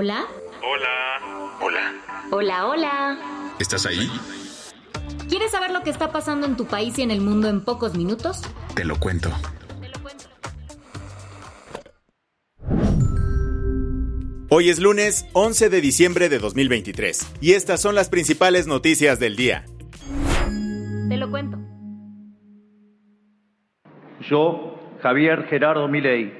Hola. Hola. Hola. Hola, hola. ¿Estás ahí? ¿Quieres saber lo que está pasando en tu país y en el mundo en pocos minutos? Te lo cuento. Hoy es lunes 11 de diciembre de 2023 y estas son las principales noticias del día. Te lo cuento. Yo, Javier Gerardo Milei,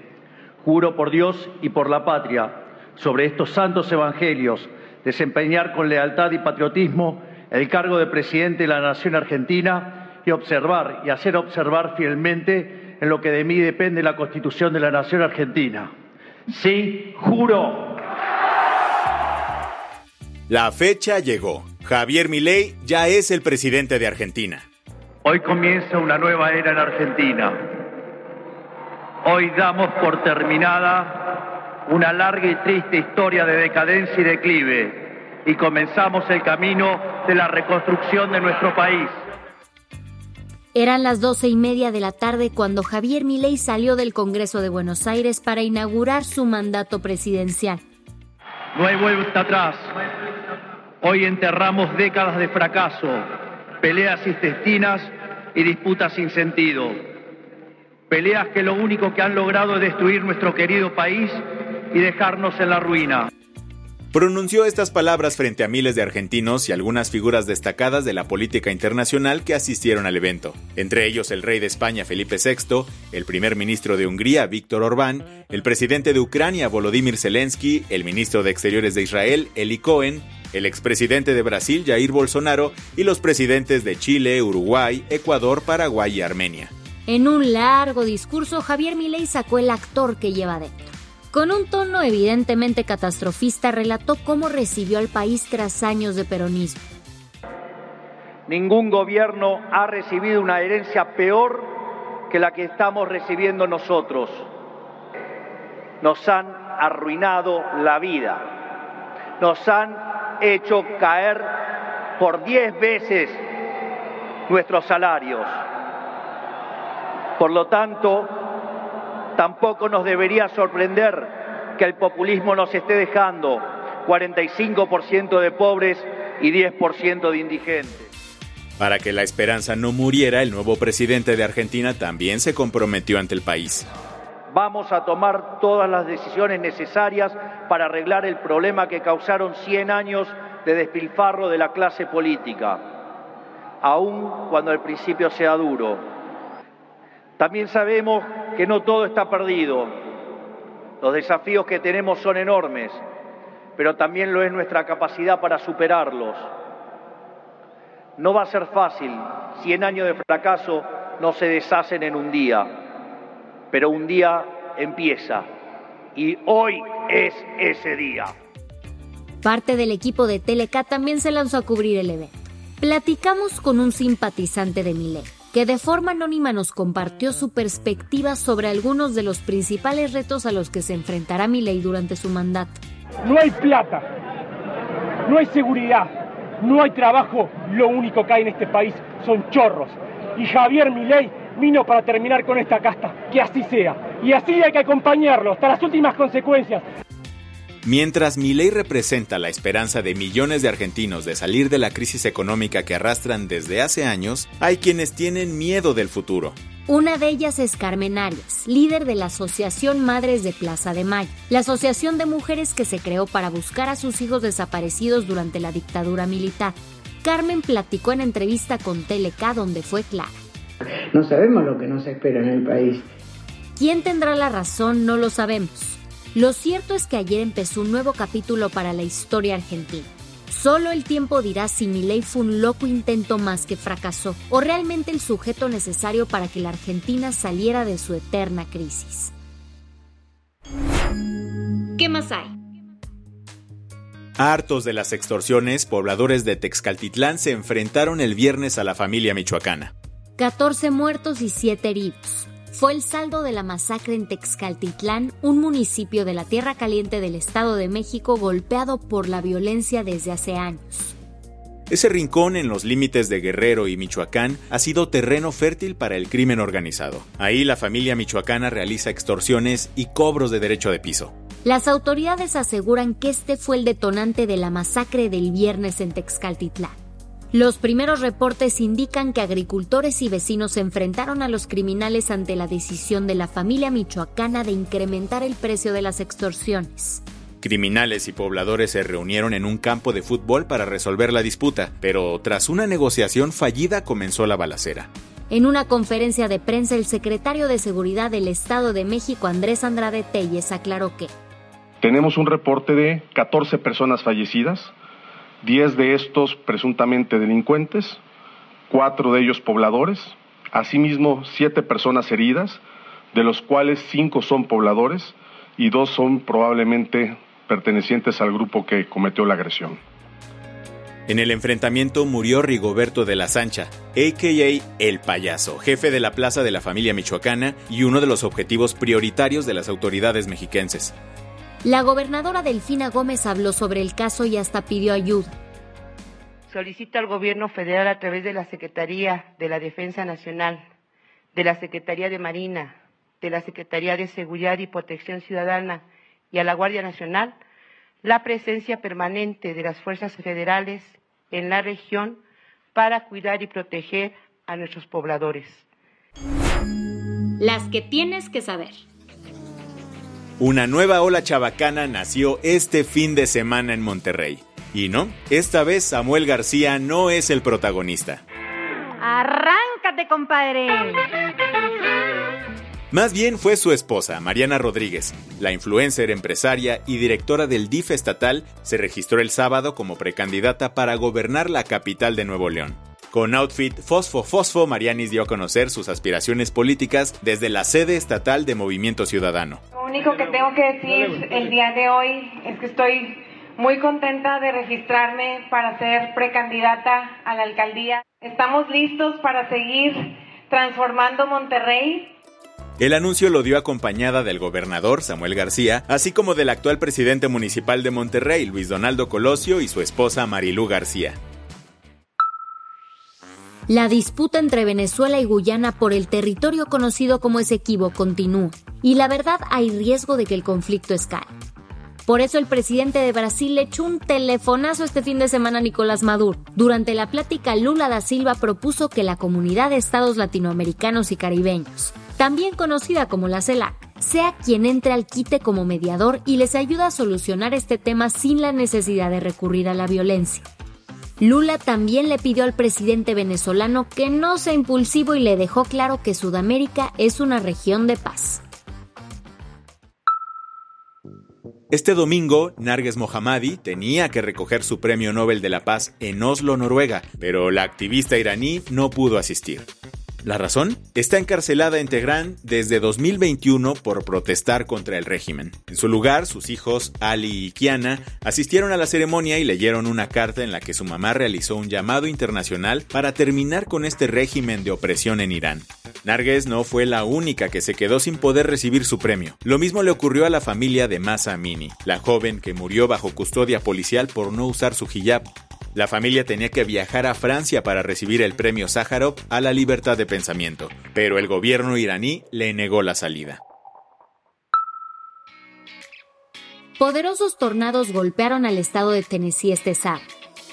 juro por Dios y por la patria sobre estos santos evangelios, desempeñar con lealtad y patriotismo el cargo de presidente de la Nación Argentina y observar y hacer observar fielmente en lo que de mí depende la Constitución de la Nación Argentina. Sí, juro. La fecha llegó. Javier Milei ya es el presidente de Argentina. Hoy comienza una nueva era en Argentina. Hoy damos por terminada una larga y triste historia de decadencia y declive y comenzamos el camino de la reconstrucción de nuestro país. Eran las doce y media de la tarde cuando Javier Milei salió del Congreso de Buenos Aires para inaugurar su mandato presidencial. No hay vuelta atrás. Hoy enterramos décadas de fracaso, peleas intestinas y disputas sin sentido. Peleas que lo único que han logrado es destruir nuestro querido país y dejarnos en la ruina. Pronunció estas palabras frente a miles de argentinos y algunas figuras destacadas de la política internacional que asistieron al evento, entre ellos el rey de España Felipe VI, el primer ministro de Hungría Víctor Orbán, el presidente de Ucrania Volodymyr Zelensky, el ministro de Exteriores de Israel Eli Cohen, el expresidente de Brasil Jair Bolsonaro y los presidentes de Chile, Uruguay, Ecuador, Paraguay y Armenia. En un largo discurso, Javier Milei sacó el actor que lleva dentro. Con un tono evidentemente catastrofista, relató cómo recibió al país tras años de peronismo. Ningún gobierno ha recibido una herencia peor que la que estamos recibiendo nosotros. Nos han arruinado la vida. Nos han hecho caer por diez veces nuestros salarios. Por lo tanto, Tampoco nos debería sorprender que el populismo nos esté dejando 45% de pobres y 10% de indigentes. Para que la esperanza no muriera, el nuevo presidente de Argentina también se comprometió ante el país. Vamos a tomar todas las decisiones necesarias para arreglar el problema que causaron 100 años de despilfarro de la clase política, aun cuando el principio sea duro. También sabemos que no todo está perdido. Los desafíos que tenemos son enormes, pero también lo es nuestra capacidad para superarlos. No va a ser fácil, cien años de fracaso no se deshacen en un día, pero un día empieza y hoy es ese día. Parte del equipo de Telecat también se lanzó a cubrir el evento. Platicamos con un simpatizante de Milet que de forma anónima nos compartió su perspectiva sobre algunos de los principales retos a los que se enfrentará Milei durante su mandato. No hay plata, no hay seguridad, no hay trabajo, lo único que hay en este país son chorros. Y Javier Milei vino para terminar con esta casta, que así sea. Y así hay que acompañarlo hasta las últimas consecuencias. Mientras Milei representa la esperanza de millones de argentinos de salir de la crisis económica que arrastran desde hace años, hay quienes tienen miedo del futuro. Una de ellas es Carmen Arias, líder de la Asociación Madres de Plaza de Mayo, la asociación de mujeres que se creó para buscar a sus hijos desaparecidos durante la dictadura militar. Carmen platicó en entrevista con TLK donde fue clara. No sabemos lo que nos espera en el país. ¿Quién tendrá la razón? No lo sabemos. Lo cierto es que ayer empezó un nuevo capítulo para la historia argentina. Solo el tiempo dirá si Milei fue un loco intento más que fracasó o realmente el sujeto necesario para que la Argentina saliera de su eterna crisis. ¿Qué más hay? Hartos de las extorsiones, pobladores de Texcaltitlán se enfrentaron el viernes a la familia michoacana. 14 muertos y 7 heridos. Fue el saldo de la masacre en Texcaltitlán, un municipio de la Tierra Caliente del Estado de México golpeado por la violencia desde hace años. Ese rincón en los límites de Guerrero y Michoacán ha sido terreno fértil para el crimen organizado. Ahí la familia michoacana realiza extorsiones y cobros de derecho de piso. Las autoridades aseguran que este fue el detonante de la masacre del viernes en Texcaltitlán. Los primeros reportes indican que agricultores y vecinos se enfrentaron a los criminales ante la decisión de la familia michoacana de incrementar el precio de las extorsiones. Criminales y pobladores se reunieron en un campo de fútbol para resolver la disputa, pero tras una negociación fallida comenzó la balacera. En una conferencia de prensa, el secretario de Seguridad del Estado de México, Andrés Andrade Telles, aclaró que tenemos un reporte de 14 personas fallecidas, 10 de estos presuntamente delincuentes, 4 de ellos pobladores, asimismo 7 personas heridas, de los cuales 5 son pobladores y 2 son probablemente pertenecientes al grupo que cometió la agresión. En el enfrentamiento murió Rigoberto de la Sancha, a.k.a. El Payaso, jefe de la plaza de la familia michoacana y uno de los objetivos prioritarios de las autoridades mexiquenses. La gobernadora Delfina Gómez habló sobre el caso y hasta pidió ayuda. Solicito al gobierno federal a través de la Secretaría de la Defensa Nacional, de la Secretaría de Marina, de la Secretaría de Seguridad y Protección Ciudadana y a la Guardia Nacional la presencia permanente de las fuerzas federales en la región para cuidar y proteger a nuestros pobladores. Las que tienes que saber. Una nueva ola chabacana nació este fin de semana en Monterrey. Y no, esta vez Samuel García no es el protagonista. Arráncate, compadre. Más bien fue su esposa, Mariana Rodríguez. La influencer, empresaria y directora del DIF estatal se registró el sábado como precandidata para gobernar la capital de Nuevo León. Con outfit Fosfo Fosfo, Marianis dio a conocer sus aspiraciones políticas desde la sede estatal de Movimiento Ciudadano. Lo único que tengo que decir el día de hoy es que estoy muy contenta de registrarme para ser precandidata a la alcaldía. Estamos listos para seguir transformando Monterrey. El anuncio lo dio acompañada del gobernador Samuel García, así como del actual presidente municipal de Monterrey, Luis Donaldo Colosio, y su esposa Marilú García. La disputa entre Venezuela y Guyana por el territorio conocido como Esequibo continúa, y la verdad hay riesgo de que el conflicto escale. Por eso el presidente de Brasil le echó un telefonazo este fin de semana a Nicolás Maduro. Durante la plática, Lula da Silva propuso que la comunidad de estados latinoamericanos y caribeños, también conocida como la CELAC, sea quien entre al quite como mediador y les ayude a solucionar este tema sin la necesidad de recurrir a la violencia. Lula también le pidió al presidente venezolano que no sea impulsivo y le dejó claro que Sudamérica es una región de paz. Este domingo, Narges Mohammadi tenía que recoger su premio Nobel de la Paz en Oslo, Noruega, pero la activista iraní no pudo asistir. ¿La razón? Está encarcelada en Teherán desde 2021 por protestar contra el régimen. En su lugar, sus hijos, Ali y Kiana, asistieron a la ceremonia y leyeron una carta en la que su mamá realizó un llamado internacional para terminar con este régimen de opresión en Irán. Narges no fue la única que se quedó sin poder recibir su premio. Lo mismo le ocurrió a la familia de Masa Amini, la joven que murió bajo custodia policial por no usar su hijab. La familia tenía que viajar a Francia para recibir el premio Sájarov a la libertad de pensamiento, pero el gobierno iraní le negó la salida. Poderosos tornados golpearon al estado de Tennessee este sábado.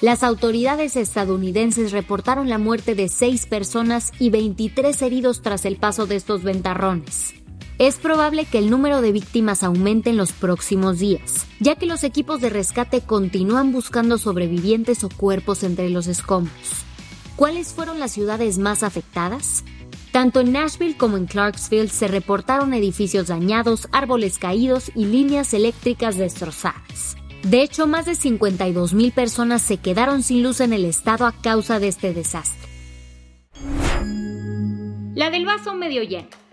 Las autoridades estadounidenses reportaron la muerte de seis personas y 23 heridos tras el paso de estos ventarrones. Es probable que el número de víctimas aumente en los próximos días, ya que los equipos de rescate continúan buscando sobrevivientes o cuerpos entre los escombros. ¿Cuáles fueron las ciudades más afectadas? Tanto en Nashville como en Clarksville se reportaron edificios dañados, árboles caídos y líneas eléctricas destrozadas. De hecho, más de 52 mil personas se quedaron sin luz en el estado a causa de este desastre. La del vaso medio lleno.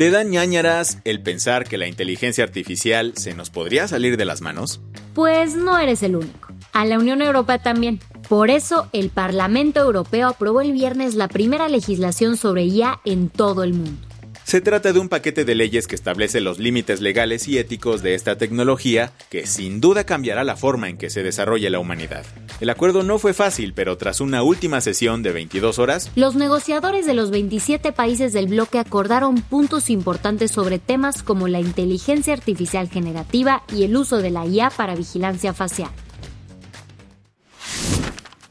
¿Te da ñañaras el pensar que la inteligencia artificial se nos podría salir de las manos? Pues no eres el único. A la Unión Europea también. Por eso, el Parlamento Europeo aprobó el viernes la primera legislación sobre IA en todo el mundo. Se trata de un paquete de leyes que establece los límites legales y éticos de esta tecnología que sin duda cambiará la forma en que se desarrolle la humanidad. El acuerdo no fue fácil, pero tras una última sesión de 22 horas, los negociadores de los 27 países del bloque acordaron puntos importantes sobre temas como la inteligencia artificial generativa y el uso de la IA para vigilancia facial.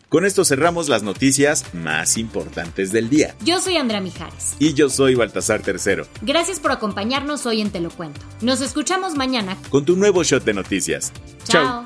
Con esto cerramos las noticias más importantes del día. Yo soy Andrea Mijares. Y yo soy Baltasar Tercero. Gracias por acompañarnos hoy en Te lo Cuento. Nos escuchamos mañana con tu nuevo shot de noticias. Chao.